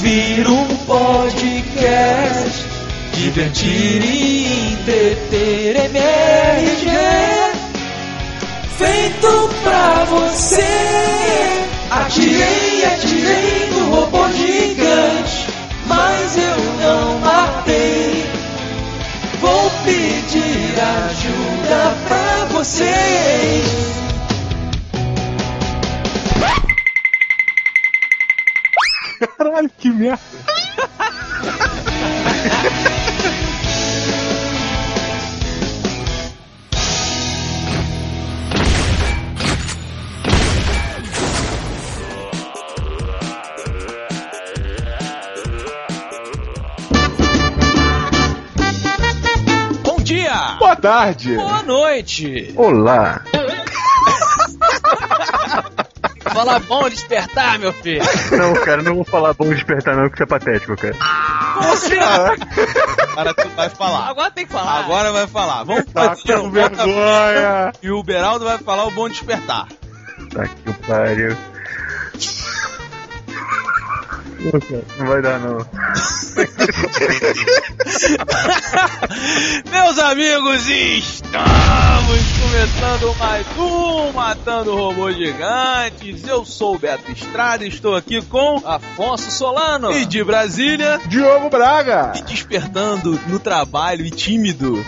ouvir um podcast, divertir e entreter MRG. Feito pra você. Atirei, atirei no robô gigante, mas eu não matei. Vou pedir ajuda pra vocês. Caralho, que merda. Bom dia! Boa tarde. Boa noite! Olá. Fala bom despertar, meu filho! Não, cara, não vou falar bom despertar não, que isso é patético, cara. Você! Cara, tu vai falar. Agora tem que falar. Agora vai falar. Vamos Tá fazer com um vergonha. E o Beraldo vai falar o bom despertar. Tá que o pariu. Não vai dar, não. Meus amigos, estamos começando mais um Matando Robôs Gigantes. Eu sou o Beto Estrada e estou aqui com Afonso Solano! e de Brasília Diogo Braga. e despertando no trabalho e tímido.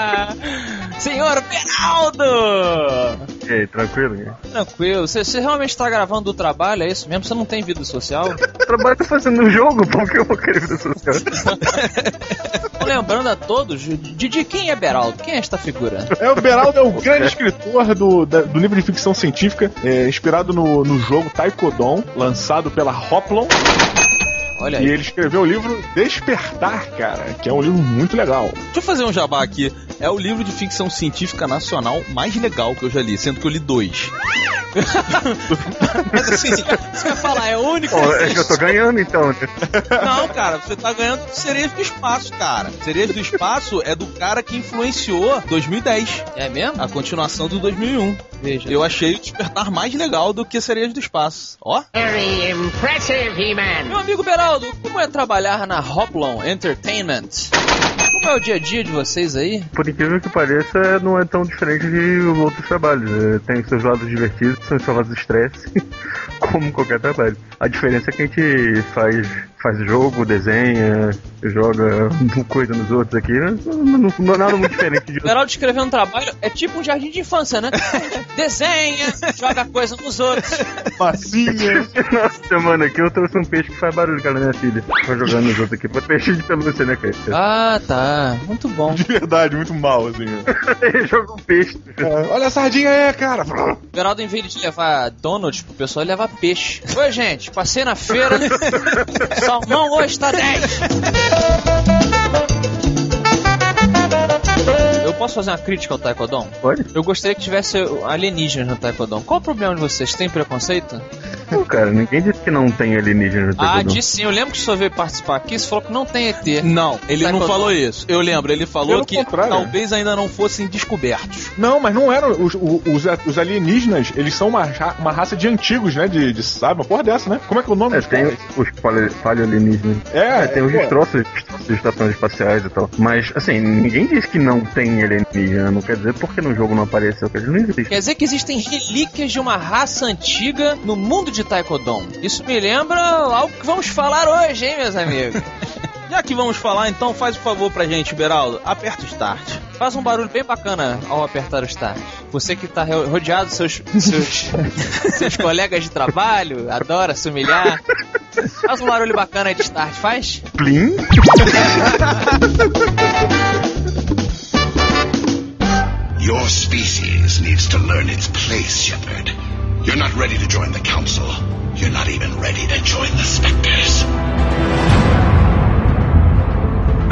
Senhor Beraldo! E aí, tranquilo? Tranquilo, você, realmente está gravando do trabalho, é isso mesmo? Você não tem vida social? Eu trabalho fazendo um jogo, por que eu vou querer vida social? Lembrando a todos de, de quem é Beraldo? Quem é esta figura? É, o Beraldo é o grande escritor do, da- do livro de ficção científica, é, inspirado no, no jogo Taekwondo, lançado pela Hoplon. Olha E aí. ele escreveu o livro Despertar, cara, que é um livro muito legal. Deixa eu fazer um jabá aqui. É o livro de ficção científica nacional mais legal que eu já li, sendo que eu li dois. Mas assim, Você vai falar, é o único. Pô, é que eu tô ganhando então, né? Não, cara, você tá ganhando cerejas do espaço, cara. Cerejas do espaço é do cara que influenciou 2010, É mesmo? a continuação do 2001. Veja. Eu achei o despertar mais legal do que cerejas do espaço. Ó, Very impressive, He-Man. Meu amigo Beraldo, como é trabalhar na Hoplon Entertainment? Como é o dia a dia de vocês aí? Por incrível que pareça, não é tão diferente de outros trabalhos. É, Tem seus lados divertidos, tem seus lados de estresse, como qualquer trabalho. A diferença é que a gente faz, faz jogo, desenha, joga coisa nos outros aqui. Não, não, não é nada muito diferente de O Beraldo escrevendo um trabalho é tipo um jardim de infância, né? Desenha, joga coisa nos outros. Massinha. Nossa, semana aqui eu trouxe um peixe que faz barulho, cara, minha filha. Foi jogando nos outros aqui. Foi peixe de pelúcia, né, cara? Ah, tá. Muito bom. De verdade, muito mal, assim. Ele joga um peixe. É, olha a sardinha aí, cara. O Beraldo, em vez de levar donuts pro pessoal, ele leva peixe. Oi, gente, passei na feira. Salmão hoje tá 10. Eu posso fazer uma crítica ao Taekwondo? Pode? Eu gostaria que tivesse alienígenas no Taekwondo. Qual o problema de vocês? Tem preconceito? Não, cara, ninguém disse que não tem alienígena no Ah, disse sim. Eu lembro que o senhor veio participar aqui, você falou que não tem ET. não, ele não Taekwondo. falou isso. Eu lembro, ele falou Pelo que contrário. talvez ainda não fossem descobertos. Não, mas não eram. Os, os, os alienígenas, eles são uma, uma raça de antigos, né? De, de sabe? Uma porra dessa, né? Como é que é o nome É, tem caras? os paleo- paleoalienígenas. É, É, tem os destroços, destroços de estações espaciais e tal. Mas, assim, ninguém disse que não tem alienígena. Não quer dizer porque no jogo não apareceu, que eles não existem. Quer dizer que existem relíquias de uma raça antiga no mundo de Taekwondo. Isso me lembra algo que vamos falar hoje, hein, meus amigos? Já que vamos falar, então faz o favor pra gente, Beraldo. Aperta o start. Faz um barulho bem bacana ao apertar o start. Você que tá ro- rodeado dos seus, seus, seus colegas de trabalho, adora se humilhar. Faz um barulho bacana aí de start, faz? Plim? Your species needs to learn its place, Shepard. You're not ready to join the Council. You're not even ready to join the Spectres.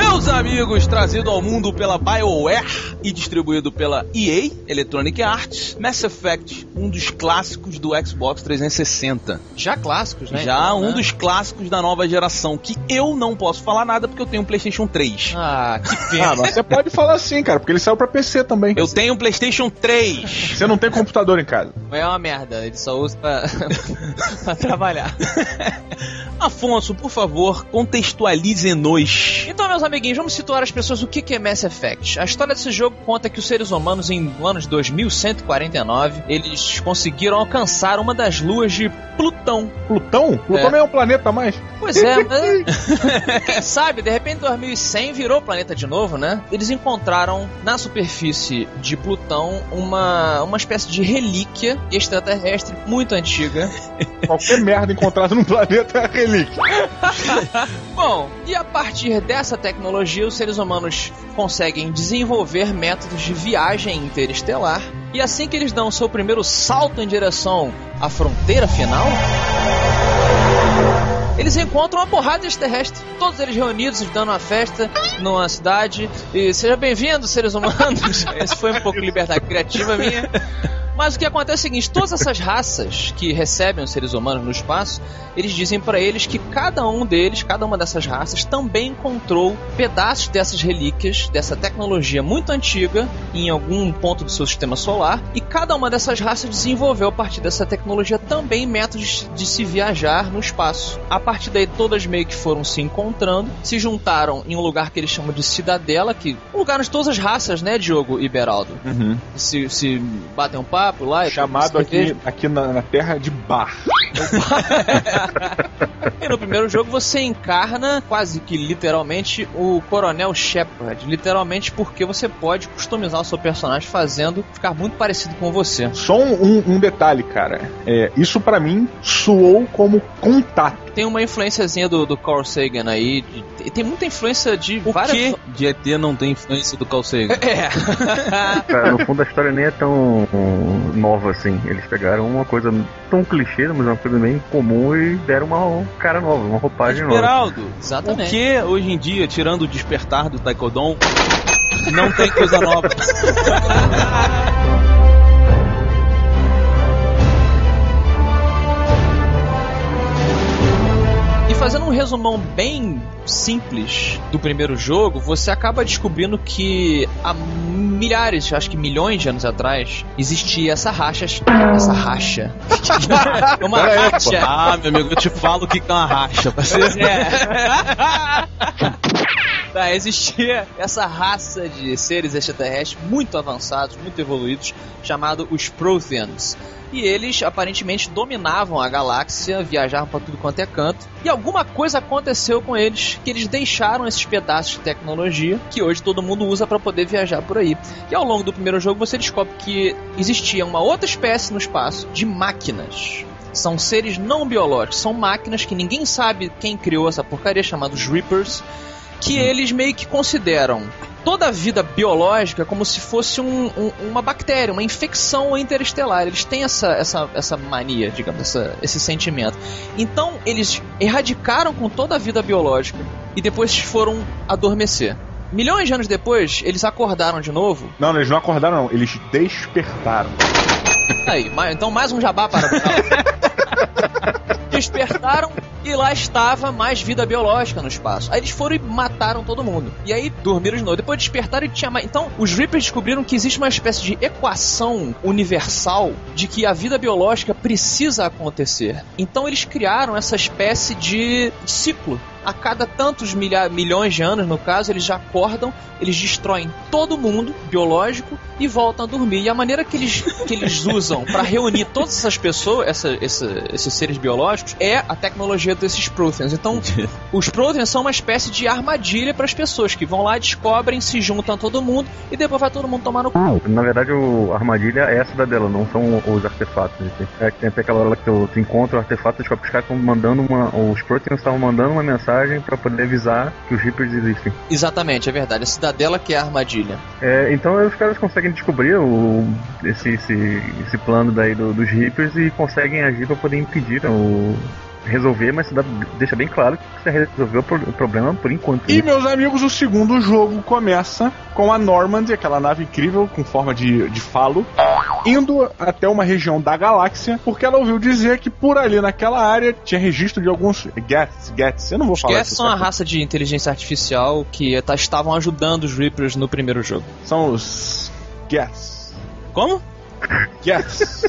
Meus amigos, trazido ao mundo pela BioWare e distribuído pela EA, Electronic Arts, Mass Effect, um dos clássicos do Xbox 360. Já clássicos, né? Já Então, um né? dos clássicos da nova geração, que eu não posso falar nada porque eu tenho um PlayStation 3. Ah, que Ah, pena. mas você pode falar assim, cara, porque ele saiu pra PC também. Eu tenho um PlayStation 3. Você não tem computador em casa. É uma merda, ele só usa pra, pra trabalhar. Afonso, por favor, contextualize-nos. Então, meus amiguinhos, vamos situar as pessoas o que é Mass Effect. A história desse jogo conta que os seres humanos, em no ano de 2149, eles conseguiram alcançar uma das luas de Plutão. Plutão? Plutão É. nem é um planeta a mais. Pois é, mas quem sabe, de repente 2100 virou planeta de novo, né? Eles encontraram na superfície de Plutão uma, uma espécie de relíquia extraterrestre muito antiga. Qualquer merda encontrada num planeta é relíquia. Bom, e a partir dessa tecnologia, os seres humanos conseguem desenvolver métodos de viagem interestelar. E assim que eles dão o seu primeiro salto em direção à fronteira final, eles encontram uma porrada de extraterrestres. Todos eles reunidos, dando uma festa numa cidade. E seja bem-vindo, seres humanos. Esse foi um pouco liberdade criativa minha. Mas o que acontece é o seguinte: todas essas raças que recebem os seres humanos no espaço, eles dizem para eles que cada um deles, cada uma dessas raças, também encontrou pedaços dessas relíquias, dessa tecnologia muito antiga, em algum ponto do seu sistema solar, e cada uma dessas raças desenvolveu a partir dessa tecnologia também métodos de se viajar no espaço. A partir daí, todas meio que foram se encontrando, se juntaram em um lugar que eles chamam de Cidadela, que um lugar onde todas as raças, né, Diogo e Beraldo, se, se batem um papo lá e Chamado aqui, aqui na, na Terra de bar. E no primeiro jogo você encarna quase que literalmente o Coronel Shepard. Literalmente porque você pode customizar o seu personagem fazendo ficar muito parecido com você. Só um, um- detalhe, cara. É, isso pra mim soou como contato. Tem uma influenciazinha do, do Carl Sagan aí. de- tem muita influência de Por várias. que de ET não tem influência do Carl Sagan? É. Cara, no fundo a história nem é tão nova assim. Eles pegaram uma coisa tão clichê, mas uma coisa bem comum e deram uma cara nova, uma roupagem nova. Geraldo, o Exatamente. que hoje em dia, tirando o despertar do Taekwondo, não tem coisa nova? fazendo um resumão bem simples do primeiro jogo, você acaba descobrindo que há milhares, acho que milhões de anos atrás, existia essa racha. Essa racha. uma racha. Ah, meu amigo, eu te falo o que é uma racha. Você... É. Tá, existia essa raça de seres extraterrestres muito avançados, muito evoluídos, chamado os Protheans. E eles aparentemente dominavam a galáxia, viajavam para tudo quanto é canto. E alguma coisa aconteceu com eles, que eles deixaram esses pedaços de tecnologia que hoje todo mundo usa para poder viajar por aí. E ao longo do primeiro jogo você descobre que existia uma outra espécie no espaço de máquinas. São seres não biológicos, são máquinas que ninguém sabe quem criou essa porcaria, chamados Reapers, que eles meio que consideram toda a vida biológica como se fosse um- um- uma bactéria, uma infecção interestelar. Eles têm essa, essa, essa mania, digamos, essa- esse sentimento. Então, eles erradicaram com toda a vida biológica e depois foram adormecer. Milhões de anos depois, eles acordaram de novo. Não, eles não acordaram, não. Eles despertaram. Aí, então mais um jabá para Despertaram e lá estava mais vida biológica no espaço. Aí eles foram e mataram todo mundo. E aí dormiram de novo. Depois despertaram e tinha mais. Então, os Reapers descobriram que existe uma espécie de equação universal de que a vida biológica precisa acontecer. Então, eles criaram essa espécie de ciclo. A cada tantos milha- milhões de anos, no caso, eles já acordam, eles destroem todo mundo biológico e voltam a dormir. E a maneira que eles, que eles usam para reunir todas essas pessoas, essa, essa- esses seres biológicos, é a tecnologia desses Protheans. Então, os Protheans são uma espécie de armadilha para as pessoas que vão lá, descobrem, se juntam todo mundo e depois vai todo mundo tomar no cu. Na verdade, o, a armadilha é essa da dela, não são os artefatos. assim. É que tem até aquela hora que tu, tu encontra o artefato, os caras estão mandando uma. Os Proteans estavam mandando uma mensagem pra poder avisar que os Reapers existem. Exatamente, é verdade. A cidadela que é a armadilha. É, então os caras conseguem descobrir o, esse, esse, esse plano daí do- dos Reapers e conseguem agir pra poder impedir o, resolver, mas dá- deixa bem claro que você resolveu o pro- o problema por enquanto. E, né? meus amigos, o segundo jogo começa com a Normandy, aquela nave incrível com forma de, de falo, indo até uma região da galáxia, porque ela ouviu dizer que por ali naquela área tinha registro de alguns Gets, Gets, eu não vou Os falar isso, são a tá? raça de inteligência artificial que tá- estavam ajudando os Reapers no primeiro jogo. São os Gets. Como? Gets.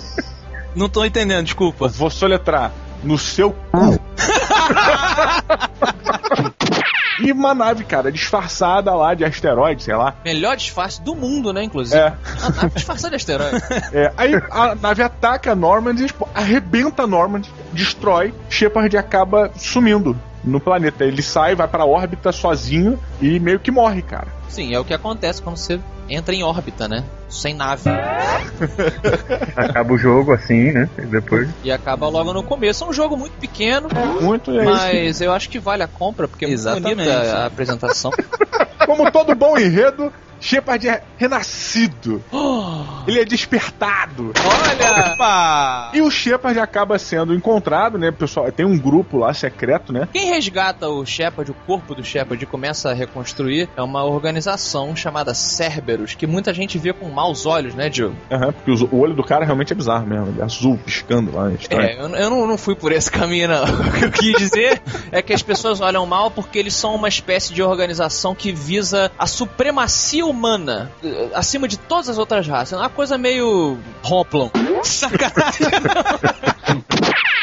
Não tô entendendo, desculpa. Vou soletrar no seu cu. e uma nave, cara, disfarçada lá de asteroide, sei lá. Melhor disfarce do mundo, né, inclusive. É. A nave disfarçada de asteroide. É, aí a nave ataca a Normandy, tipo, arrebenta a Normandy, destrói, Shepard acaba sumindo no planeta. Ele sai, vai pra órbita sozinho e meio que morre, cara. Sim, é o que acontece quando você entra em órbita, né? Sem nave. Acaba o jogo assim, né? E depois. E acaba logo no começo. É um jogo muito pequeno, Muito é isso. mas eu acho que vale a compra, porque é muito bonita a apresentação. Como todo bom enredo, Shepard é renascido. Ele é despertado. Olha! Opa! E o Shepard acaba sendo encontrado, né? Pessoal, tem um grupo lá secreto, né? Quem resgata o Shepard, o corpo do Shepard e começa a reconstruir é uma organização chamada Cerberus, que muita gente vê com maus olhos, né, Diogo? Aham, porque os- o olho do cara realmente é bizarro mesmo. Ele é azul, piscando lá. é estranho. É, eu, eu não, não fui por esse caminho, não. O que eu quis dizer é que as pessoas olham mal porque eles são uma espécie de organização que visa a supremacia humana acima de todas as outras raças. É uma coisa meio Hoplon. Sacanagem!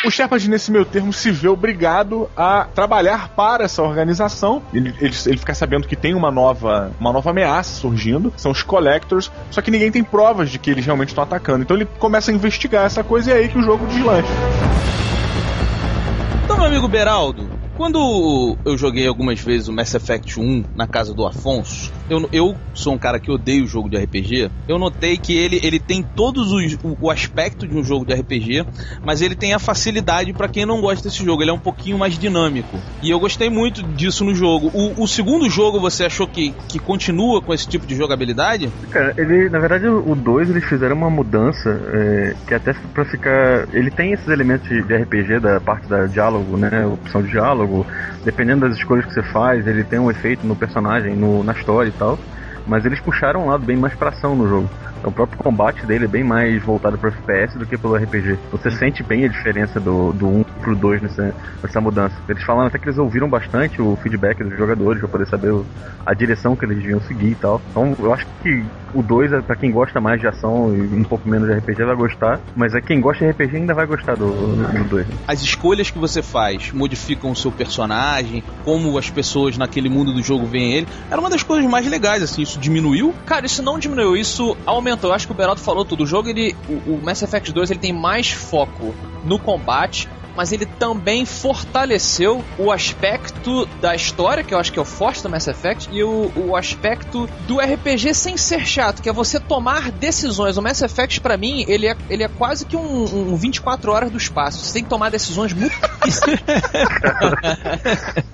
O Shepard, nesse meio termo, se vê obrigado a trabalhar para essa organização. Ele, ele, ele fica sabendo que tem uma nova, uma nova ameaça surgindo, são os Collectors, só que ninguém tem provas de que eles realmente estão atacando. Então ele começa a investigar essa coisa e é aí que o jogo deslancha. Então, meu amigo Beraldo, quando eu joguei algumas vezes o Mass Effect 1 na casa do Afonso, eu, eu sou um cara que odeia o jogo de RPG, eu notei que ele, ele tem todos os, o, o aspecto de um jogo de RPG, mas ele tem a facilidade pra quem não gosta desse jogo, ele é um pouquinho mais dinâmico. E eu gostei muito disso no jogo. O, o segundo jogo você achou que, que continua com esse tipo de jogabilidade? Cara, ele, na verdade, o 2 eles fizeram uma mudança é, que até pra ficar. Ele tem esses elementos de, de RPG da parte da diálogo, né? Opção de diálogo. Dependendo das escolhas que você faz, ele tem um efeito no personagem, no, na história tal. Mas eles puxaram um lado bem mais pra ação no jogo. Então, o próprio combate dele é bem mais voltado pro FPS do que pelo RPG. Você sente bem a diferença do, do 1 pro 2 nessa, nessa mudança. Eles falam até que eles ouviram bastante o feedback dos jogadores pra poder saber o- a direção que eles deviam seguir e tal. Então, eu acho que o 2 é pra quem gosta mais de ação e um pouco menos de RPG vai gostar, mas é quem gosta de RPG ainda vai gostar do 2. As escolhas que você faz modificam o seu personagem, como as pessoas naquele mundo do jogo veem ele. Era uma das coisas mais legais, assim, isso diminuiu. Cara, isso não diminuiu, isso aumentou. Eu acho que o Beraldo falou tudo. O jogo, ele, o, o Mass Effect 2, ele tem mais foco no combate, mas ele também fortaleceu o aspecto da história, que eu acho que é o forte do Mass Effect, e o, o aspecto do RPG sem ser chato, que é você tomar decisões. O Mass Effect, pra mim, ele é, ele é quase que um, um 24 horas do espaço. Você tem que tomar decisões muito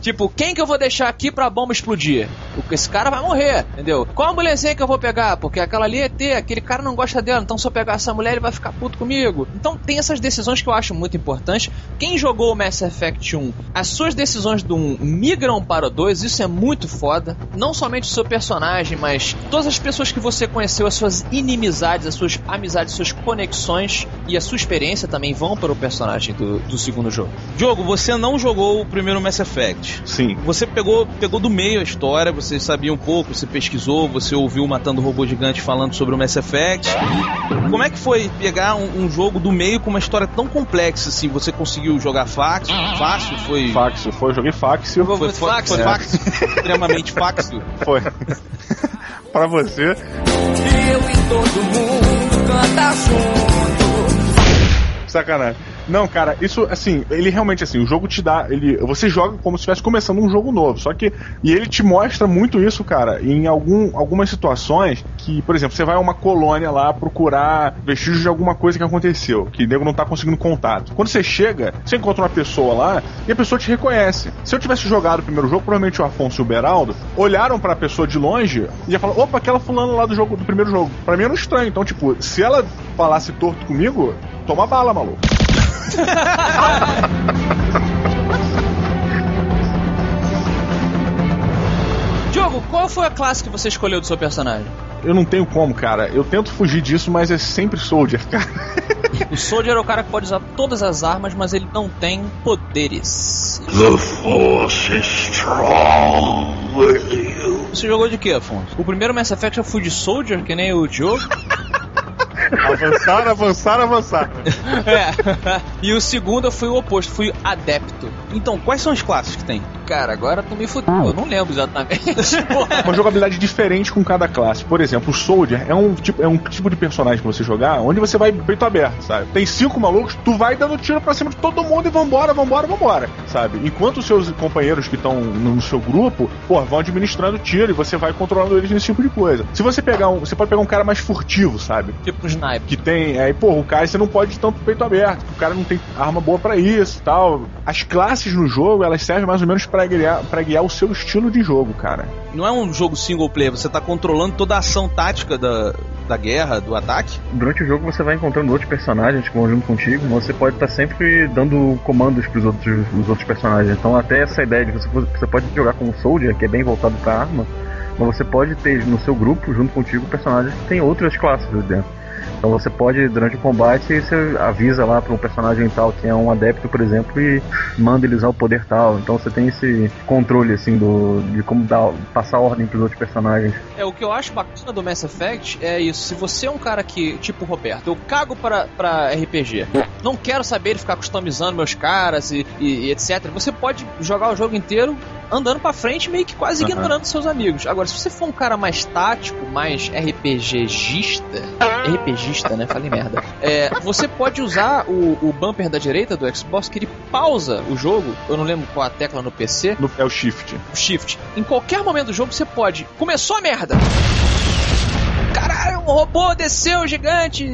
tipo, quem que eu vou deixar aqui pra bomba explodir? Esse cara vai morrer, entendeu? Qual ambulância que eu vou pegar? Porque aquela ali é T, aquele cara não gosta dela, então se eu pegar essa mulher ele vai ficar puto comigo. Então tem essas decisões que eu acho muito importantes. Quem jogou o Mass Effect 1, as suas decisões do 1 migram para o 2, isso é muito foda. Não somente o seu personagem, mas todas as pessoas que você conheceu, as suas inimizades, as suas amizades, as suas conexões e a sua experiência também vão para o personagem do, do segundo jogo. Diogo, você não jogou o primeiro Mass Effect. Sim. Você pegou, pegou do meio a história, você sabia um pouco, você pesquisou, você ouviu Matando Robô Gigante falando sobre o Mass Effect. Como é que foi pegar um, um jogo do meio com uma história tão complexa assim? Você conseguiu jogar fácil? Fácil? Foi. Fácil, foi, joguei fácil. Foi, foi, foi fácil? Extremamente fácil. Foi. pra você. Eu e todo mundo canta junto. Sacanagem. Não, cara, isso, assim, ele realmente, assim, o jogo te dá. Ele, você joga como se estivesse começando um jogo novo. Só que. E ele te mostra muito isso, cara, em algum, algumas situações que, por exemplo, você vai a uma colônia lá procurar vestígios de alguma coisa que aconteceu, que o nego não tá conseguindo contato. Quando você chega, você encontra uma pessoa lá e a pessoa te reconhece. Se eu tivesse jogado o primeiro jogo, provavelmente o Afonso e o Beraldo olharam pra pessoa de longe e já falaram: opa, aquela fulana lá do jogo do primeiro jogo. Pra mim era um estranho. Então, tipo, se ela falasse torto comigo, toma bala, maluco. Diogo, qual foi a classe que você escolheu do seu personagem? Eu não tenho como, cara. Eu tento fugir disso, mas é sempre Soldier, cara. O Soldier é o cara que pode usar todas as armas, mas ele não tem poderes. The Force is strong with you. Você jogou de quê, Afonso? O primeiro Mass Effect eu fui de Soldier, que nem o Diogo. Avançar, avançar, avançar. é. E o segundo eu fui o oposto, fui Adepto. Então, quais são as classes que tem? Cara, agora tu me fudeu, eu não lembro exatamente. Uma jogabilidade diferente com cada classe. Por exemplo, o Soldier é um tipo, é um tipo de personagem que você jogar onde você vai peito aberto, sabe? Tem cinco malucos, tu vai dando tiro pra cima de todo mundo e vambora, vambora, vambora, sabe? Enquanto os seus companheiros que estão no seu grupo, pô, vão administrando tiro e você vai controlando eles nesse tipo de coisa. Se você pegar um. Você pode pegar um cara mais furtivo, sabe? tipo um sniper. que tem. Aí, pô, o cara você não pode ir tanto peito aberto, porque o cara não tem arma boa pra isso tal. As classes no jogo, elas servem mais ou menos pra guiar, pra guiar o seu estilo de jogo, cara. Não é um jogo single player, você tá controlando toda a ação tática da, da guerra, do ataque. Durante o jogo você vai encontrando outros personagens que vão junto contigo, mas você pode estar sempre dando comandos pros outros, os outros personagens. Então até essa ideia de você, você pode jogar com o Soldier, que é bem voltado pra arma, mas você pode ter no seu grupo, junto contigo, personagens que tem outras classes ali dentro. Então você pode, durante o combate, você avisa lá para um personagem tal que é um adepto, por exemplo, e manda ele usar o poder tal. Então você tem esse controle, assim, do, de como dar, passar ordem pros outros personagens. É, o que eu acho bacana do Mass Effect é isso. Se você é um cara que, tipo o Roberto, eu cago pra, pra RPG, não quero saber ficar customizando meus caras e, e- e etc. Você pode jogar o jogo inteiro andando pra frente, meio que quase ignorando seus amigos. Agora, se você for um cara mais tático, mais RPGista, RPGista, né? Falei merda. É, você pode usar o, o bumper da direita do Xbox que ele pausa o jogo. Eu não lembro qual a tecla no PC. No- é o Shift. o Shift. Em qualquer momento do jogo você pode. Começou a merda! Caralho, um robô desceu gigante!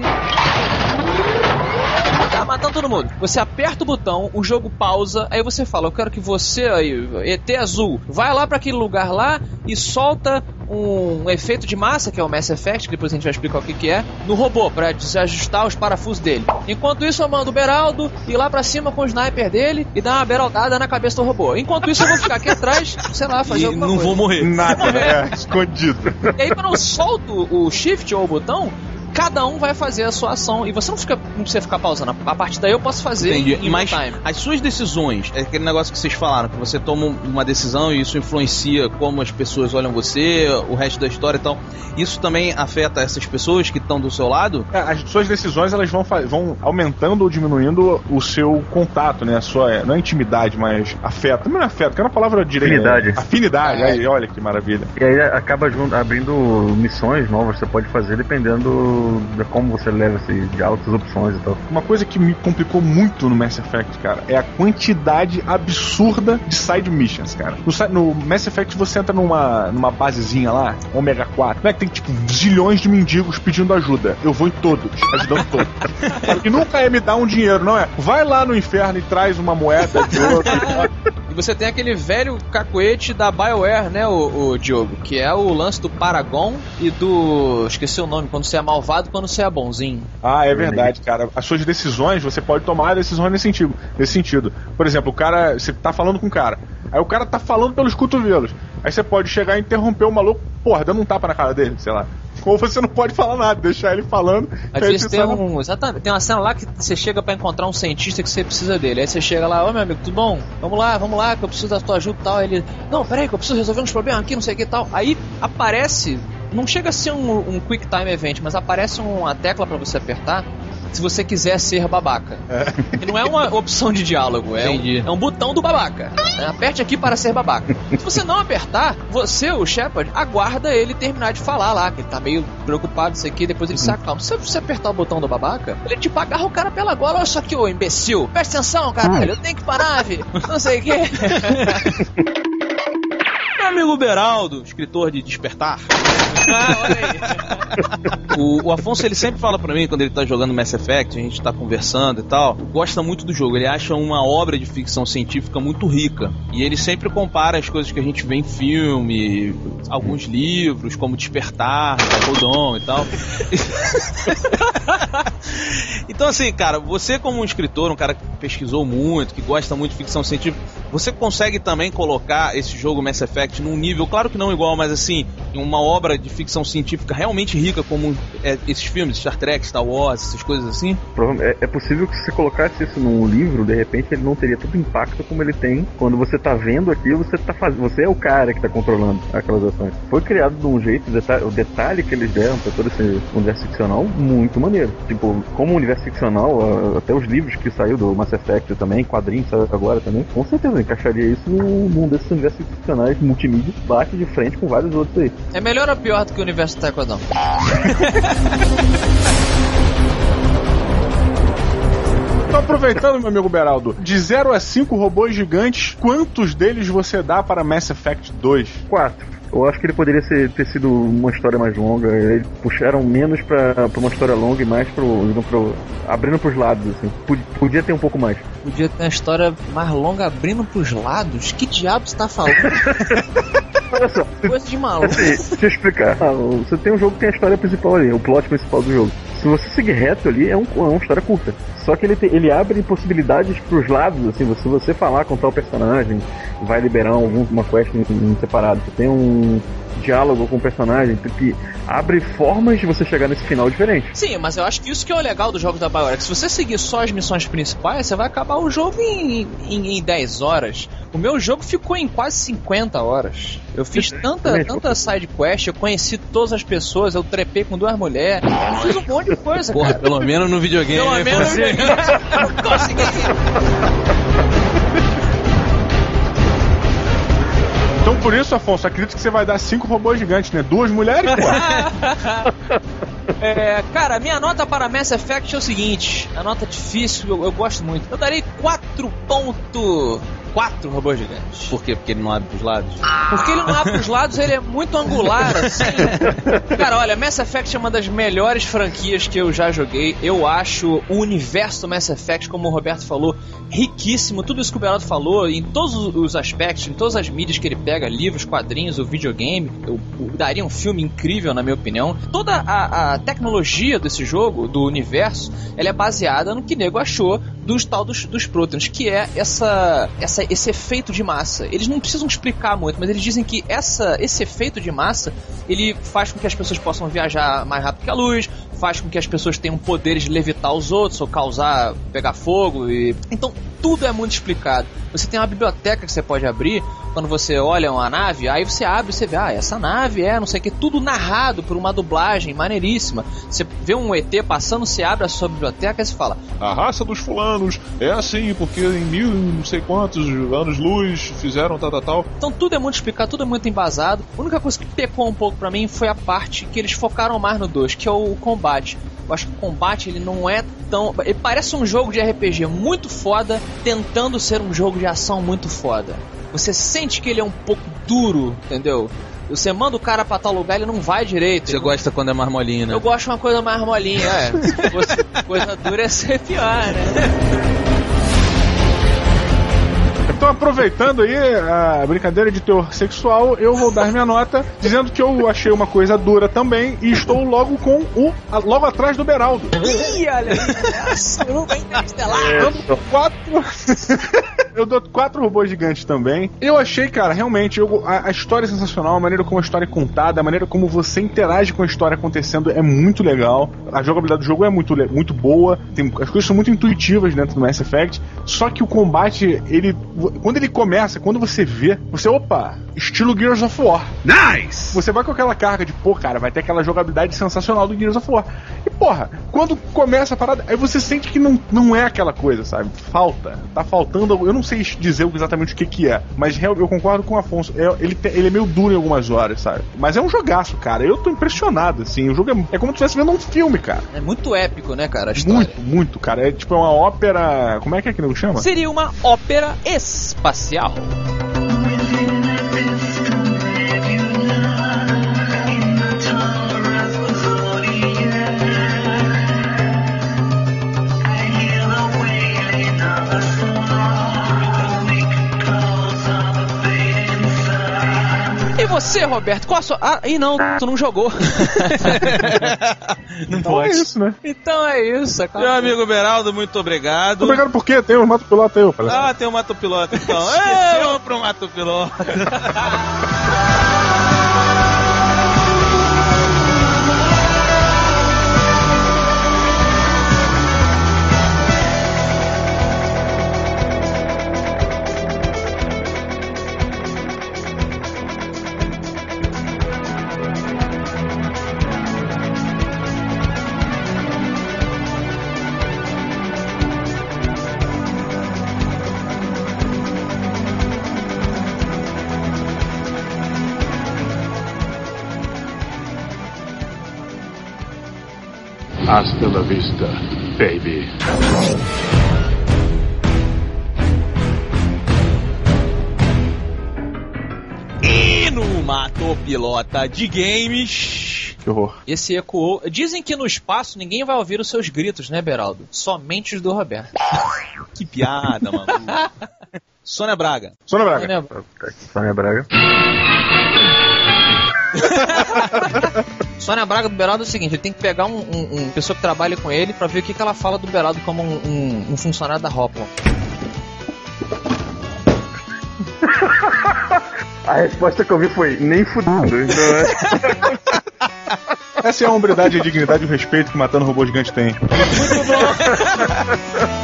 Matando todo mundo. Você aperta o botão, o jogo pausa, aí você fala: Eu quero que você aí, ET azul, vai lá pra aquele lugar lá e solta um efeito de massa, que é o Mass Effect, que depois a gente vai explicar o que, que é, no robô, pra desajustar os parafusos dele. Enquanto isso, eu mando o Beraldo ir lá pra cima com o sniper dele e dar uma beraldada na cabeça do robô. Enquanto isso, eu vou ficar aqui atrás, sei lá, fazer E alguma não coisa. vou morrer. Nada, né? É, escondido. E aí, quando eu solto o shift ou o botão, cada um vai fazer a sua ação e você não, fica, não precisa ficar pausando. A partir daí eu posso fazer Entendi. em, Mas time. as suas decisões, é aquele negócio que vocês falaram, que você toma uma decisão e isso influencia como as pessoas olham você, o resto da história e tal. Isso também afeta essas pessoas que estão do seu lado? É, as suas decisões elas vão, vão aumentando ou diminuindo o seu contato, né? A sua, não é intimidade, mas afeto. Não é afeto, que é uma palavra direita. Afinidade. né? Afinidade, É. aí, olha que maravilha. E aí acaba abrindo missões novas que você pode fazer dependendo de como você leva assim, de altas opções e tal. Uma coisa que me complicou muito no Mass Effect, cara, é a quantidade absurda de side missions, cara. No, no Mass Effect você entra numa, numa basezinha lá, Omega 4, né? Que tem tipo zilhões de mendigos pedindo ajuda. Eu vou em todos, ajudando todos. e nunca é me dar um dinheiro, não é? Vai lá no inferno e traz uma moeda de ouro. E você tem aquele velho cacuete da BioWare, né, o, o Diogo? Que é o lance do Paragon e do. Esqueci o nome, quando você é malvado e quando você é bonzinho. Ah, é verdade, cara. As suas decisões, você pode tomar decisões nesse sentido. Nesse sentido. Por exemplo, o cara, você tá falando com o cara. Aí o cara tá falando pelos cotovelos. Aí você pode chegar e interromper o maluco, porra, dando um tapa na cara dele, sei lá. Ou você não pode falar nada, deixar ele falando. Às vezes tem na- um. Exatamente, tem uma cena lá que você chega pra encontrar um cientista que você precisa dele. Aí você chega lá, ô meu amigo, tudo bom? Vamos lá, vamos lá, que eu preciso da tua ajuda e tal. Aí ele, não, peraí, que eu preciso resolver uns problemas aqui, não sei o que e tal. Aí aparece, não chega a ser um, um Quick Time Event, mas aparece uma tecla pra você apertar. Se você quiser ser babaca. E não é uma opção de diálogo, é um, é um botão do babaca. É, Aperte aqui para ser babaca. Se você não apertar, você, o Shepard, aguarda ele terminar de falar lá, que ele tá meio preocupado, isso aqui, depois ele se acalma. Se você apertar o botão do babaca, ele tipo agarra o cara pela gola, olha só aqui, ô imbecil, presta atenção, caralho, eu tenho que parar, vi. Não sei o quê. Meu amigo Beraldo, escritor de Despertar, Ah, olha aí. O, o Afonso ele sempre fala pra mim quando ele tá jogando Mass Effect, a gente tá conversando e tal, gosta muito do jogo. Ele acha uma obra de ficção científica muito rica. E ele sempre compara as coisas que a gente vê em filme, alguns livros, como Despertar, Rodon e tal. então, assim, cara, você como um escritor, um cara que pesquisou muito, que gosta muito de ficção científica, você consegue também colocar esse jogo Mass Effect num nível, claro que não igual, mas assim, uma obra de ficção científica realmente rica como é, esses filmes, Star Trek, Star Wars, essas coisas assim? É, é possível que se você colocasse isso num livro, de repente ele não teria tanto impacto como ele tem quando você tá vendo aquilo, você tá fazendo, você é o cara que tá controlando aquelas ações. Foi criado de um jeito, o detalhe, que eles deram pra todo esse universo ficcional, muito maneiro. Tipo, como universo ficcional, até os livros que saiu do Mass Effect também, quadrinhos saiu agora também, com certeza encaixaria isso no mundo desses universos ficcionais multimídia, bate de frente com vários outros aí. É melhor ou pior do que o universo Taekwondo? Então, aproveitando, meu amigo Beraldo, de 0 a 5 robôs gigantes, quantos deles você dá para Mass Effect 2? Quatro. Eu acho que ele poderia ser, ter sido uma história mais longa. Eles puxaram menos pra, pra uma história longa e mais pro. pro abrindo pros lados, assim. Podia ter um pouco mais. Podia ter uma história mais longa abrindo pros lados? Que diabo você tá falando? Olha só. Coisa de maluco. Assim, deixa eu explicar. Ah, você tem um jogo que tem a história principal ali, o plot principal do jogo. Se você seguir reto ali, é, um, é uma história curta. Só que ele, te, ele abre possibilidades pros lados, assim, se você falar com tal personagem, vai liberar alguma quest em, em separado. Você tem um diálogo com o personagem que abre formas de você chegar nesse final diferente. Sim, mas eu acho que isso que é o legal dos jogos da BioWare, que se você seguir só as missões principais, você vai acabar o jogo em, em, em 10 horas. O meu jogo ficou em quase 50 horas. Eu fiz tanta, tanta side quest, eu conheci todas as pessoas, eu trepei com duas mulheres, eu fiz um monte de coisa. Porra, cara. pelo menos no videogame. Pelo menos no videogame. Eu consegui. Então por isso, Afonso, acredito que você vai dar cinco robôs gigantes, né? Duas mulheres, pô. É, cara, minha nota para Mass Effect é o seguinte: a nota difícil, eu, eu gosto muito. Eu darei 4.4 robôs gigantes. Por quê? Porque ele não abre pros lados? Porque ele não abre pros lados, ele é muito angular, assim. Cara, olha, Mass Effect é uma das melhores franquias que eu já joguei. Eu acho o universo do Mass Effect, como o Roberto falou, riquíssimo. Tudo isso que o Beraldo falou, em todos os aspectos, em todas as mídias que ele pega, livros, quadrinhos, o videogame, eu, eu daria um filme incrível, na minha opinião. Toda a, a tecnologia desse jogo, do universo, ela é baseada no que nego achou dos tal dos, dos prótons, que é essa, essa, esse efeito de massa. Eles não precisam explicar muito, mas eles dizem que essa, esse efeito de massa ele faz com que as pessoas possam viajar mais rápido que a luz, faz com que as pessoas tenham poderes de levitar os outros ou causar, pegar fogo e então tudo é muito explicado. Você tem uma biblioteca que você pode abrir quando você olha uma nave, aí você abre e você vê, ah, essa nave é, não sei o que, tudo narrado por uma dublagem maneiríssima. Você vê um ET passando, você abre a sua biblioteca e você fala, A raça dos fulanos é assim, porque em mil não sei quantos anos-luz fizeram tal, tal, tal. Então tudo é muito explicado, tudo é muito embasado. A única coisa que pecou um pouco pra mim foi a parte que eles focaram mais no 2, que é o combate. Eu acho que o combate ele não é tão. Ele parece um jogo de RPG muito foda, tentando ser um jogo de ação muito foda. Você sente que ele é um pouco duro, entendeu? Você manda o cara pra tal lugar, ele não vai direito. Você gosta quando é mais molinho, né? Eu gosto de uma coisa mais molinha, é. Se fosse coisa dura ia ser pior, né? Então, aproveitando aí a brincadeira de teor sexual, eu vou dar minha nota dizendo que eu achei uma coisa dura também e estou logo com o. logo atrás do Beraldo. Ih, olha aí, suruba interestelar. Quatro. eu dou quatro robôs gigantes também. Eu achei, cara, realmente, eu- a, a história é sensacional, a maneira como a história é contada, a maneira como você interage com a história acontecendo é muito legal. A jogabilidade do jogo é muito, muito boa, tem, as coisas são muito intuitivas dentro do Mass Effect. Só que o combate, ele. Quando ele começa, quando você vê, você, opa, estilo Gears of War. Nice! Você vai com aquela carga de, pô, cara, vai ter aquela jogabilidade sensacional do Gears of War. E, porra, quando começa a parada, aí você sente que não, não é aquela coisa, sabe? Falta. Tá faltando. algo- Eu não sei dizer exatamente o que que é, mas eu concordo com o Afonso. É- ele, ele é meio duro em algumas horas, sabe? Mas é um jogaço, cara. Eu tô impressionado, assim. O jogo é, é como se estivesse vendo um filme, cara. É muito épico, né, cara. Muito, muito, cara. É tipo uma ópera. Como é que é que não chama? Seria uma ópera espacial. Você, Roberto, qual a sua. Ah, ih, não, tu não jogou. Não Então é isso, né? então é isso. acabou. Meu amigo Beraldo, muito obrigado. Obrigado por quê? Tem um mato piloto aí, palhaço. Ah, tem o Mato Piloto então. é, vamos pro Mato Piloto. Hasta la vista, baby. E no Mato Pilota de Games. Que horror. Esse ecoou. Dizem que no espaço ninguém vai ouvir os seus gritos, né, Beraldo? Somente os do Roberto. Que piada, mano. Sônia Braga. Sônia Braga. Né? Sônia Braga. Sônia Braga do Beraldo é o seguinte: ele tem que pegar um, um, um pessoa que trabalha com ele pra ver o que, que ela fala do Beraldo como um, um- um funcionário da Hopla. A resposta que eu vi foi nem fudendo. Então, é... Essa é a hombridade, a dignidade e o respeito que Matando Robô Gigante tem. Meus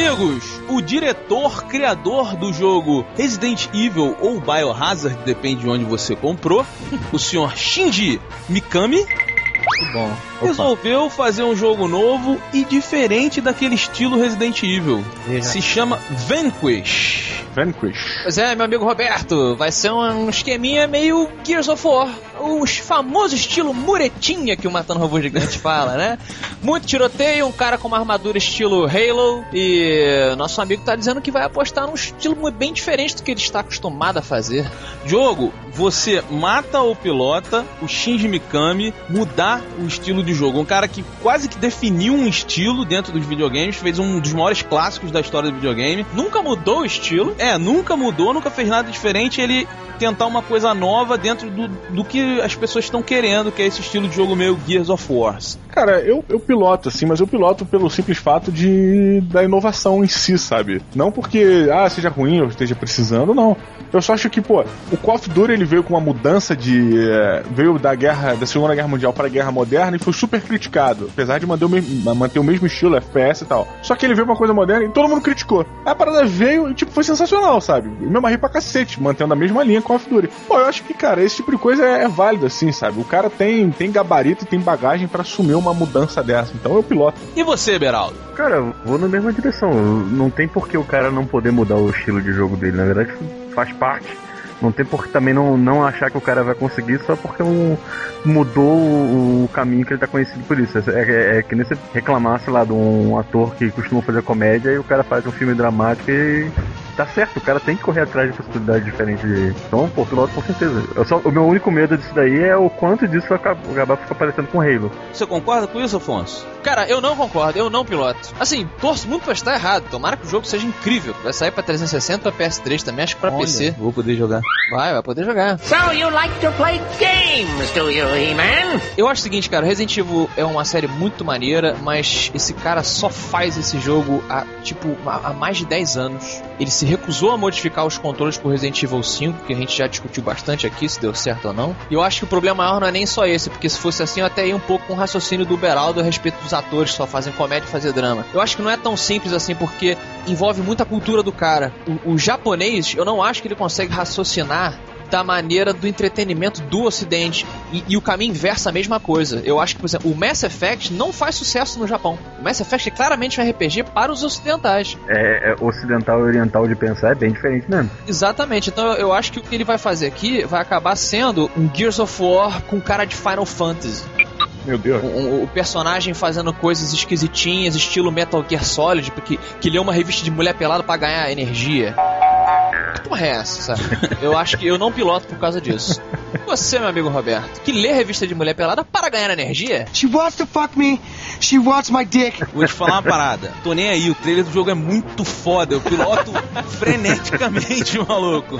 amigos, o diretor, criador do jogo Resident Evil ou Biohazard, depende de onde você comprou, o senhor Shinji Mikami, bom. resolveu fazer um jogo novo e diferente daquele estilo Resident Evil. Se chama Vanquish. Vanquish. Pois é, meu amigo Roberto, vai ser um esqueminha meio Gears of War. O famoso estilo muretinha que o Matando Robô Gigante fala, né? Muito tiroteio, um cara com uma armadura estilo Halo. E nosso amigo tá dizendo que vai apostar num estilo bem diferente do que ele está acostumado a fazer. Jogo, você mata ou pilota o Shinji Mikami, mudar o estilo de jogo. Um cara que quase que definiu um estilo dentro dos videogames, fez um dos maiores clássicos da história do videogame. Nunca mudou o estilo. É, nunca mudou, nunca fez nada diferente. Ele tentar uma coisa nova dentro do, do que as pessoas estão querendo, que é esse estilo de jogo meio Gears of Wars. Cara, eu, eu piloto, assim, mas eu piloto pelo simples fato de da inovação em si, sabe? Não porque, ah, seja ruim ou esteja precisando, não. Eu só acho que, pô, o Call of Duty ele veio com uma mudança de. eh, veio da guerra, da Segunda Guerra Mundial para a Guerra Moderna e foi super criticado. Apesar de manter o, mesmo, manter o mesmo estilo, FPS e tal. Só que ele veio uma coisa moderna e todo mundo criticou. A parada veio e, tipo, foi sensacional, sabe? Eu me amarrei pra cacete, mantendo a mesma linha Call of Duty. Pô, eu acho que, cara, esse tipo de coisa é, é válido, assim, sabe? O cara tem, tem gabarito e tem bagagem pra assumir uma mudança dessa. Então eu piloto. E você, Beraldo? Cara, eu vou na mesma direção. Não tem por que o cara não poder mudar o estilo de jogo dele. Na verdade, faz parte. Não tem por que também não, não achar que o cara vai conseguir só porque um, mudou o, o caminho que ele tá conhecido por isso. É, é- é que nem você reclamar, sei lá, de um ator que costuma fazer comédia e o cara faz um filme dramático e tá certo, o cara tem que correr atrás de possibilidades diferentes de. Então, pô, piloto com certeza. Só, o meu único medo disso daí é o quanto disso vai acabar, acabar ficar parecendo com Halo. Você concorda com isso, Afonso? Cara, eu não concordo, eu não piloto. Assim, torço muito pra estar errado. Tomara que o jogo seja incrível. Vai sair pra 360, pra PS3 também, acho que pra PC. Vou poder jogar. Vai, vai poder jogar. So you like to play games, do you, He-Man? Eu acho o seguinte, cara, Resident Evil é uma série muito maneira, mas esse cara só faz esse jogo há, tipo, há há mais de 10 anos. Ele se recusou a modificar os controles pro Resident Evil 5, que a gente já discutiu bastante aqui, se deu certo ou não. E eu acho que o problema maior não é nem só esse, porque se fosse assim eu até ia um pouco com o raciocínio do Beraldo a respeito dos atores que só fazem comédia e fazer drama. Eu acho que não é tão simples assim, porque envolve muita cultura do cara. O, o japonês, eu não acho que ele consegue raciocinar da maneira do entretenimento do Ocidente. E, e o caminho inverso é a mesma coisa. Eu acho que, por exemplo, o Mass Effect não faz sucesso no Japão. O Mass Effect é claramente um RPG para os ocidentais. É, é ocidental e oriental de pensar é bem diferente mesmo. Exatamente. Então eu- eu acho que o que ele vai fazer aqui vai acabar sendo um Gears of War com cara de Final Fantasy. Meu Deus. Um- o personagem fazendo coisas esquisitinhas, estilo Metal Gear Solid, porque que lê uma revista de mulher pelada pra ganhar energia. porra é essa, sabe? Eu acho que eu não piloto por causa disso. Você, meu amigo Roberto, que lê revista de mulher pelada para ganhar energia? She wants to fuck me. She wants my dick. Vou te falar uma parada. Tô nem aí, o trailer do jogo é muito foda. Eu piloto freneticamente, maluco.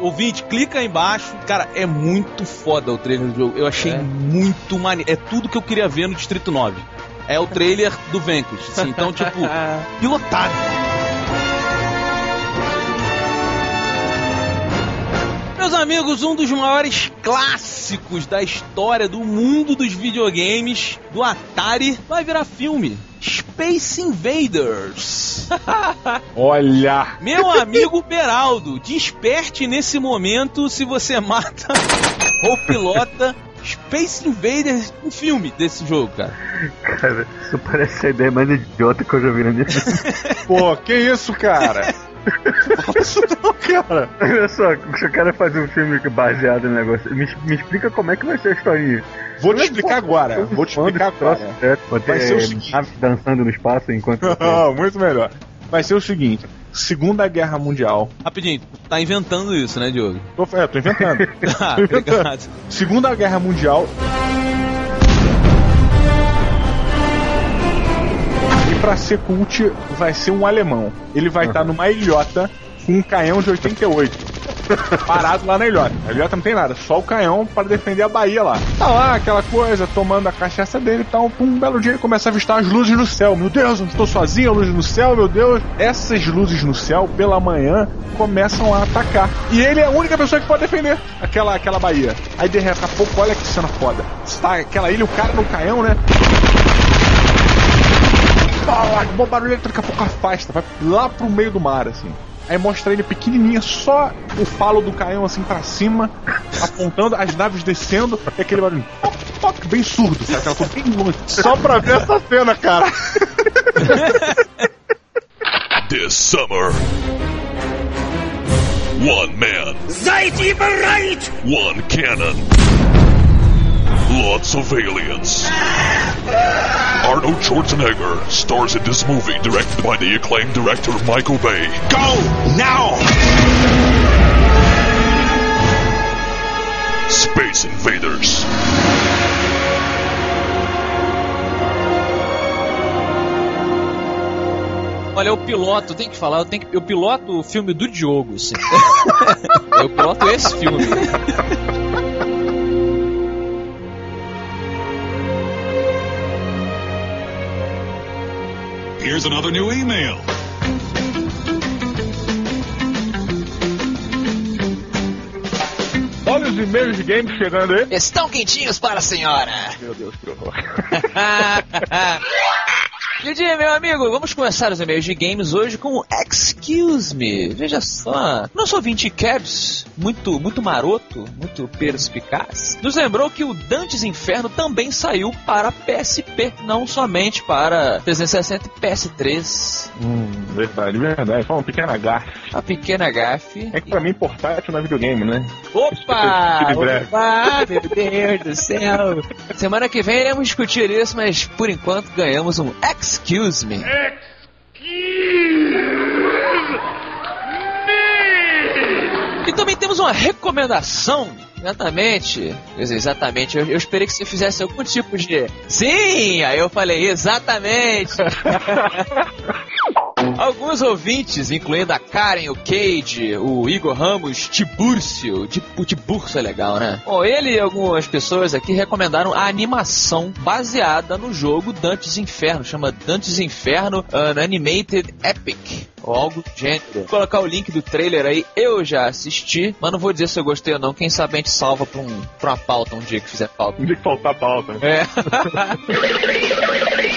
Ouvinte, clica aí embaixo. Cara, é muito foda o trailer do jogo. Eu achei É. muito maneiro. É tudo que eu queria ver no Distrito 9. É o trailer do Vanquish. assim. Então, tipo, pilotado. Meus amigos, um dos maiores clássicos da história do mundo dos videogames, do Atari, vai virar filme. Space Invaders. Olha! Meu amigo Beraldo, desperte nesse momento se você mata ou pilota Space Invaders, um filme desse jogo, cara. Cara, isso parece a ideia mais idiota que eu já vi na minha vida. Pô, que isso, cara? Isso não, cara. Olha só, se o cara fazer um filme baseado no negócio, me, me explica como é que vai ser a historinha. Vou te explicar agora. Vou te explicar agora. Vai ser o seguinte. dançando no espaço enquanto. Muito melhor. Vai ser o seguinte: Segunda Guerra Mundial. Rapidinho, tá inventando isso, né, Diogo? Tô, é, tô inventando. Ah, Tô inventando. obrigado. Segunda Guerra Mundial. Pra ser cult, vai ser um alemão. Ele vai estar numa ilhota com um canhão de 88. Parado lá na ilhota. A ilhota não tem nada, só o canhão para defender a Bahia lá. Tá lá, aquela coisa, tomando a cachaça dele e tal. Um belo dia ele começa a avistar as luzes no céu. Meu Deus, eu estou sozinho, luzes no céu, meu Deus. Essas luzes no céu, pela manhã, começam a atacar. E ele é a única pessoa que pode defender aquela, aquela Bahia. Aí de repente, a pouco, olha que cena foda. Está aquela ilha, o cara no canhão, né? Pá, bom barulho, daqui a pouco afasta, vai lá pro meio do mar, assim. Aí mostra ele pequenininha, só o falo do canhão assim pra cima, apontando, as naves descendo, e aquele barulho poc, poc, bem surdo, sabe? Aquela coisa bem longe. Só pra ver essa cena, cara. This summer, one man, Seid ihr bereit? one cannon, of aliens. Arnold Schwarzenegger stars in this movie directed by the acclaimed director Michael Bay. Go now! Space Invaders. Olha, eu piloto, tem que falar, eu, tenho que, eu piloto o filme do Diogo, assim. eu piloto esse filme. Here's another new email. Olha os e-mails de games chegando aí. Estão quentinhos para a senhora. Meu Deus, que horror. Didi, meu amigo, vamos começar os e-mails de games hoje com Excuse Me. Veja só, nosso ouvinte Cabs, muito, muito maroto, muito perspicaz, nos lembrou que o Dantes Inferno também saiu para PSP, não somente para 360 e PS3. Hum, verdade, verdade. Foi uma pequena gafe. A pequena gafe. É que pra mim portátil não é videogame, né? Opa! Opa! Meu Deus do céu! Semana que vem iremos discutir isso, mas por enquanto ganhamos um Excuse Me. E também temos uma recomendação. Exatamente. Exatamente. Eu, eu esperei que você fizesse algum tipo de. Sim! Aí eu falei, exatamente! Alguns ouvintes, incluindo a Karen, o Cage, o Igor Ramos, Tibúrcio, Ti- o Tibúrcio é legal, né? Bom, ele e algumas pessoas aqui recomendaram a animação baseada no jogo Dantes Inferno, chama Dantes Inferno An Animated Epic. Ou algo do gênero. Vou colocar o link do trailer aí, eu já assisti, mas não vou dizer se eu gostei ou não. Quem sabe a gente salva pra, um, pra uma pauta um dia que fizer falta. Não tem que faltar pauta. É.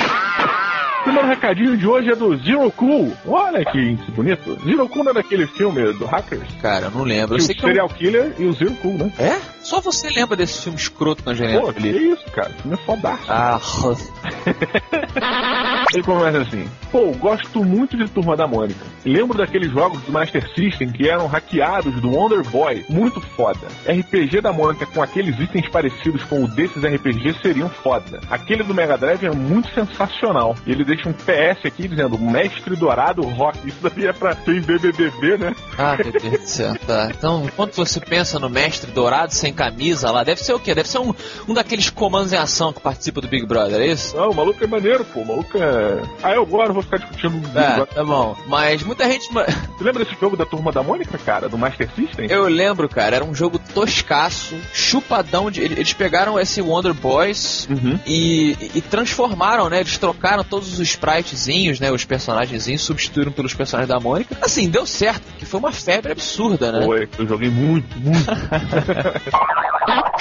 O primeiro recadinho de hoje é do Zero Cool. Olha que bonito. Zero Cool não é daquele filme do Hackers? Cara, eu não lembro. Eu Que sei o que eu... serial killer e o Zero Cool, né? É? Só você lembra desse filme escroto com a Angelina Pô, que isso, cara? Filme é fodástico. Ah, Ele começa assim: Pô, gosto muito de Turma da Mônica. Lembro daqueles jogos do Master System que eram hackeados do Wonder Boy. Muito foda. RPG da Mônica com aqueles itens parecidos com o desses RPG seriam foda. Aquele do Mega Drive é muito sensacional. E ele deixa um PS aqui dizendo: Mestre Dourado Rock. Isso daí é pra ter BBBB, né? Ah, meu Deus do céu, tá. Então, quando você pensa no mestre dourado sem camisa lá, deve ser o quê? Deve ser um, um daqueles comandos em ação que participa do Big Brother, é isso? Não, o maluco é maneiro, pô. O maluco é. Ah, eu agora vou ficar discutindo. Big É, Brother. tá bom. Mas muita gente. Você lembra desse jogo da Turma da Mônica, cara? Do Master System? Eu lembro, cara, era um jogo toscaço, chupadão de. Eles pegaram esse Wonder Boys Uhum. e, e transformaram, né? Eles trocaram todos os spritezinhos, né? Os personagenzinhos, substituíram pelos personagens da Mônica. Assim, deu certo, que foi uma febre absurda, né? Foi, eu joguei muito, muito.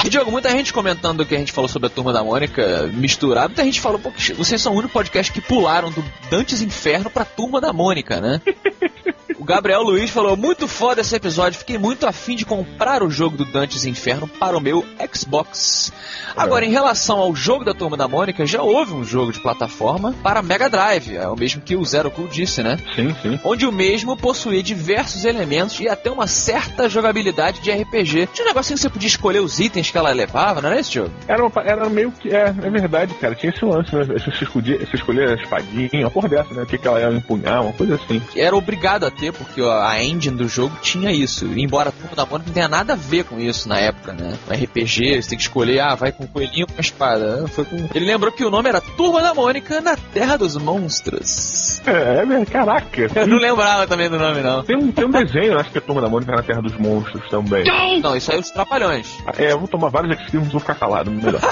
E Diogo, muita gente comentando que a gente falou sobre a turma da Mônica misturado, muita gente falou, pô, vocês são o único podcast que pularam do Dantes Inferno pra turma da Mônica, né? Gabriel Luiz falou: muito foda esse episódio, fiquei muito afim de comprar o jogo do Dantes Inferno para o meu Xbox. Agora, em relação ao jogo da Turma da Mônica, já houve um jogo de plataforma para Mega Drive, é o mesmo que o Zero Cool disse, né? Sim, sim. Onde o mesmo possuía diversos elementos e até uma certa jogabilidade de RPG. Tinha um negocinho que você podia escolher os itens que ela levava, não era esse jogo? Era, uma, era meio que. É, é verdade, cara. Tinha esse lance, né? Você escolher, você escolher a espadinha, uma porra dessa, né? O que, que ela ia empunhar, uma coisa assim. Era obrigado a ter, porque a engine do jogo tinha isso. Embora a Turma da Mônica não tenha nada a ver com isso na época, né? No RPG, você tem que escolher, ah, vai com o coelhinho ou com a espada. Ah, Foi com... Ele lembrou que o nome era Turma da Mônica na Terra dos Monstros. É, é. Caraca. Eu não lembrava também do nome, não. Tem um, tem um desenho, acho que é Turma da Mônica na Terra dos Monstros também. Não, isso aí é os Trapalhões. É, eu vou tomar vários extremos e vou ficar calado, melhor.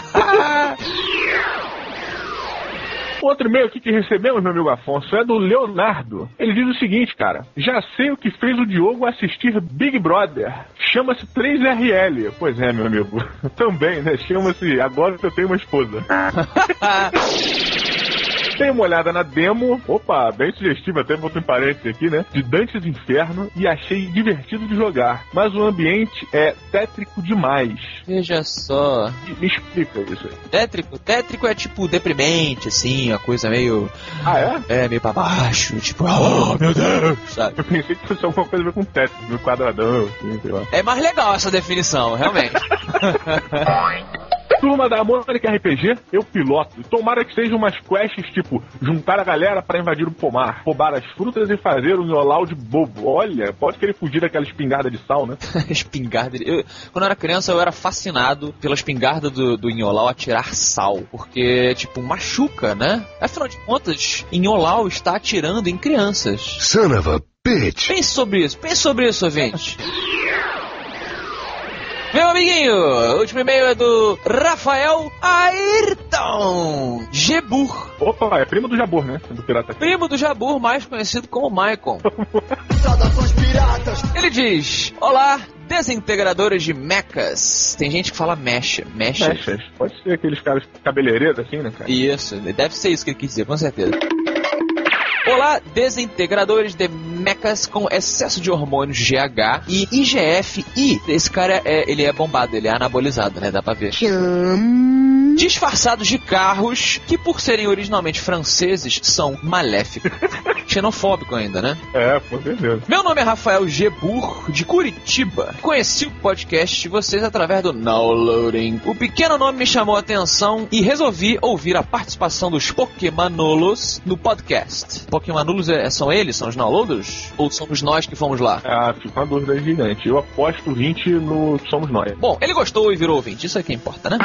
Outro e-mail aqui que recebemos, meu amigo Afonso, é do Leonardo. Ele diz o seguinte, cara. Já sei o que fez o Diogo assistir Big Brother. Chama-se 3RL. Pois é, meu amigo. Também, né? Chama-se Agora que eu tenho uma esposa. Dei uma olhada na demo, opa, bem sugestiva, até botou em parênteses aqui, né? De Dantes Inferno e achei divertido de jogar. Mas o ambiente é tétrico demais. Veja só. Me explica isso aí. Tétrico, tétrico é tipo deprimente, assim, uma coisa meio. Ah, é? É, meio pra baixo, tipo, oh meu Deus, sabe? Eu pensei que fosse alguma coisa a ver com tétrico, no quadradão, assim, sei lá. É mais legal essa definição, realmente. Turma da Mônica RPG, eu piloto. Tomara que sejam umas quests tipo juntar a galera pra invadir o pomar, roubar as frutas e fazer um yolau de bobo. Olha, pode querer fugir daquela espingarda de sal, né? espingarda. Eu, quando eu era criança, eu era fascinado pela espingarda do, do Inholau a tirar sal. Porque, tipo, machuca, né? Afinal de contas, Inholau está atirando em crianças. Son of a bitch. Pense sobre isso, pense sobre isso, ouvinte. Meu amiguinho, o último e-mail é do Rafael Ayrton Gebur, Opa, é primo do Jabor, né? Do Pirata. primo do Jabur, mais conhecido como Maicon. Ele diz: Olá, desintegradores de mechas. Tem gente que fala mecha. Mecha. Mechas. Pode ser aqueles caras cabeleireiros assim, né, cara? Isso, deve ser isso que ele quis dizer, com certeza. Olá, desintegradores de mechas com excesso de hormônios GH e IGF-I. Esse cara, é, ele é bombado, ele é anabolizado, né? Dá pra ver. Disfarçados de carros que, por serem originalmente franceses, são maléficos. Xenofóbico ainda, né? É, com certeza. Meu nome é Rafael Gebur, de Curitiba. Conheci o podcast de vocês através do Now Loading. O pequeno nome me chamou a atenção e resolvi ouvir a participação dos Pokémonolos no podcast. Pokémonolos é- são eles? São os downloaders? Ou somos nós que fomos lá? Ah, fica uma dúvida gigante. Eu aposto 20 no Somos Nós. Bom, ele gostou e virou ouvinte, isso é que importa, né?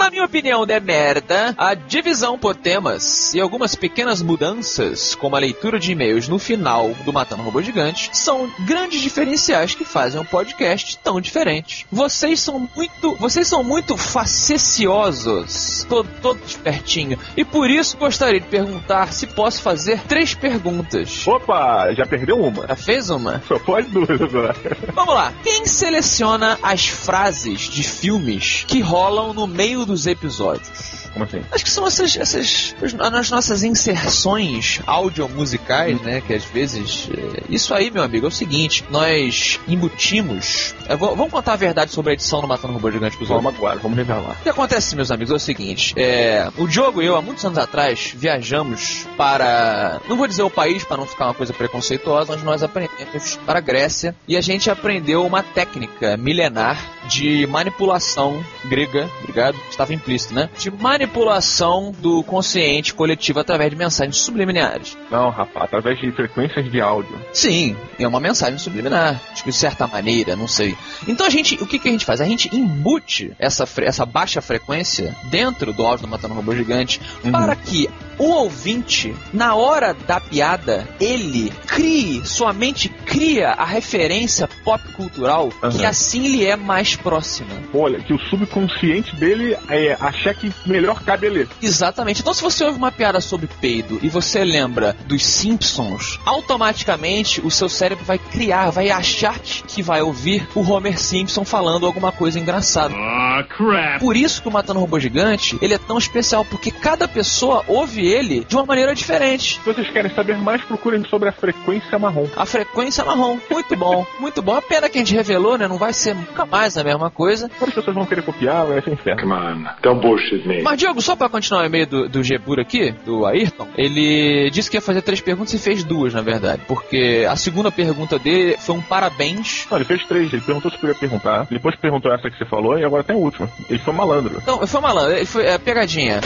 Na minha opinião, de merda, a divisão por temas e algumas pequenas mudanças, como a leitura de e-mails no final do Matando Robô Gigante, são grandes diferenciais que fazem um podcast tão diferente. Vocês são muito, vocês são muito faceciosos, todo, todo espertinho, e por isso gostaria de perguntar se posso fazer três perguntas. Opa, já perdeu uma. Já fez uma? Só pode duas agora. Vamos lá. Quem seleciona as frases de filmes que rolam no meio dos episódios? Como assim? Acho que são essas, essas as nossas inserções audiomusicais, né? Que às vezes. é, Isso aí, meu amigo, é o seguinte: nós embutimos. vou- vamos contar a verdade sobre a edição do Matando Robô Gigante pros Vamos agora, vamos revelar. o que acontece, meus amigos, é o seguinte: é, o Diogo e eu, há muitos anos atrás, viajamos para. Não vou dizer o país para não ficar uma coisa preconceituosa, onde nós aprendemos para a Grécia e a gente aprendeu uma técnica milenar de manipulação grega, obrigado, estava implícito, né? De manipulação do consciente coletivo através de mensagens subliminares. Não, rapaz, através de frequências de áudio. Sim, é uma mensagem subliminar, que de certa maneira, não sei. Então a gente, o que, que a gente faz? A gente embute essa, essa baixa frequência dentro do áudio do Matando um Robô Gigante para que o ouvinte, na hora da piada, ele crie, sua mente cria a referência pop cultural que Aham. assim lhe é mais próxima. Olha, que o subconsciente dele é achar que melhor cabe ali. Exatamente. Então, se você ouve uma piada sobre peido e você lembra dos Simpsons, automaticamente o seu cérebro vai criar, vai achar que vai ouvir o Homer Simpson falando alguma coisa engraçada. Ah, crap. Por isso que o Matando Robô Gigante ele é tão especial, porque cada pessoa ouve ele de uma maneira diferente. Se vocês querem saber mais, procurem sobre a frequência marrom. A frequência marrom. Muito bom, muito bom. A pena que a gente revelou, né? Não vai ser nunca mais a mesma coisa. As pessoas vão querer copiar, vai ser inferno. Come on, don't bullshit me. Mas, Diogo, só pra continuar o e-mail do, do Gebur aqui, do Ayrton, ele disse que ia fazer três perguntas e fez duas, na verdade. Porque a segunda pergunta dele foi um parabéns. Não, ele fez três. Ele perguntou se podia perguntar. Depois perguntou essa que você falou e agora tem a última. Ele foi malandro. Então, foi malandro, ele foi é, pegadinha.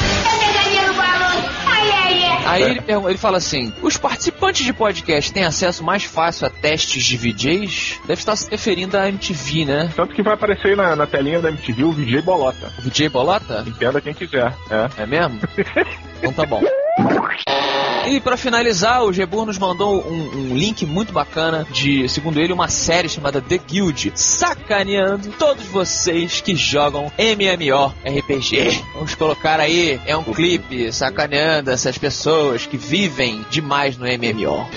Aí ele, pergun- ele fala assim: os participantes de podcast têm acesso mais fácil a testes de VJs? Deve estar se referindo à MTV, né? Tanto que vai aparecer aí na, na telinha da MTV o VJ Bolota. O VJ Bolota? Entenda quem quiser. É. É mesmo? então tá bom. E pra finalizar, o Gebur nos mandou um, um link muito bacana de, segundo ele, uma série chamada The Guild, sacaneando todos vocês que jogam MMORPG. Vamos colocar aí, é um clipe sacaneando essas pessoas que vivem demais no MMO.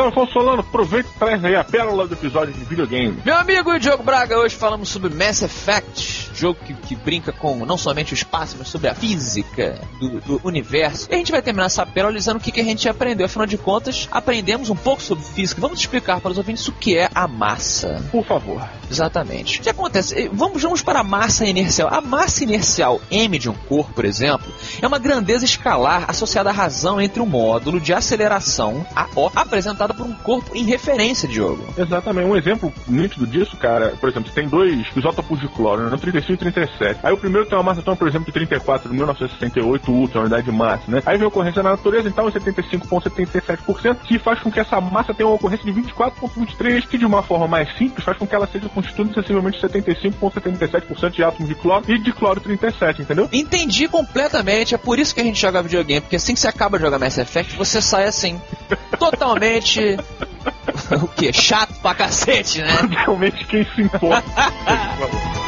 Então, Afonso Solano, aproveita e traz aí a pérola do episódio de videogame. Meu amigo Diogo Braga, hoje falamos sobre Mass Effect, jogo que, que brinca com não somente o espaço, mas sobre a física do, do universo. E a gente vai terminar essa pérola dizendo o que, que a gente aprendeu. Afinal de contas, aprendemos um pouco sobre física. Vamos explicar para os ouvintes o que é a massa. Por favor. Exatamente. O que acontece? Vamos, vamos para a massa inercial. A massa inercial M de um corpo, por exemplo, é uma grandeza escalar associada à razão entre um módulo de aceleração, a O, apresentado por um corpo em referência, Diogo. Exatamente. Um exemplo nítido disso, cara, por exemplo, você tem dois isótopos de cloro, né, 35 e 37. Aí o primeiro tem uma massa atômica, por exemplo, de 34, de 1968 ultra, unidade de massa, né? Aí vem a ocorrência na natureza, então é 75,77%, que faz com que essa massa tenha uma ocorrência de 24,23, que de uma forma mais simples faz com que ela seja constituída sensivelmente de 75,77% de átomos de cloro e de cloro 37, entendeu? Entendi completamente, é por isso que a gente joga videogame, porque assim que você acaba de jogar Mass Effect, você sai assim, totalmente. o que? Chato pra cacete, né? Realmente quem se importa.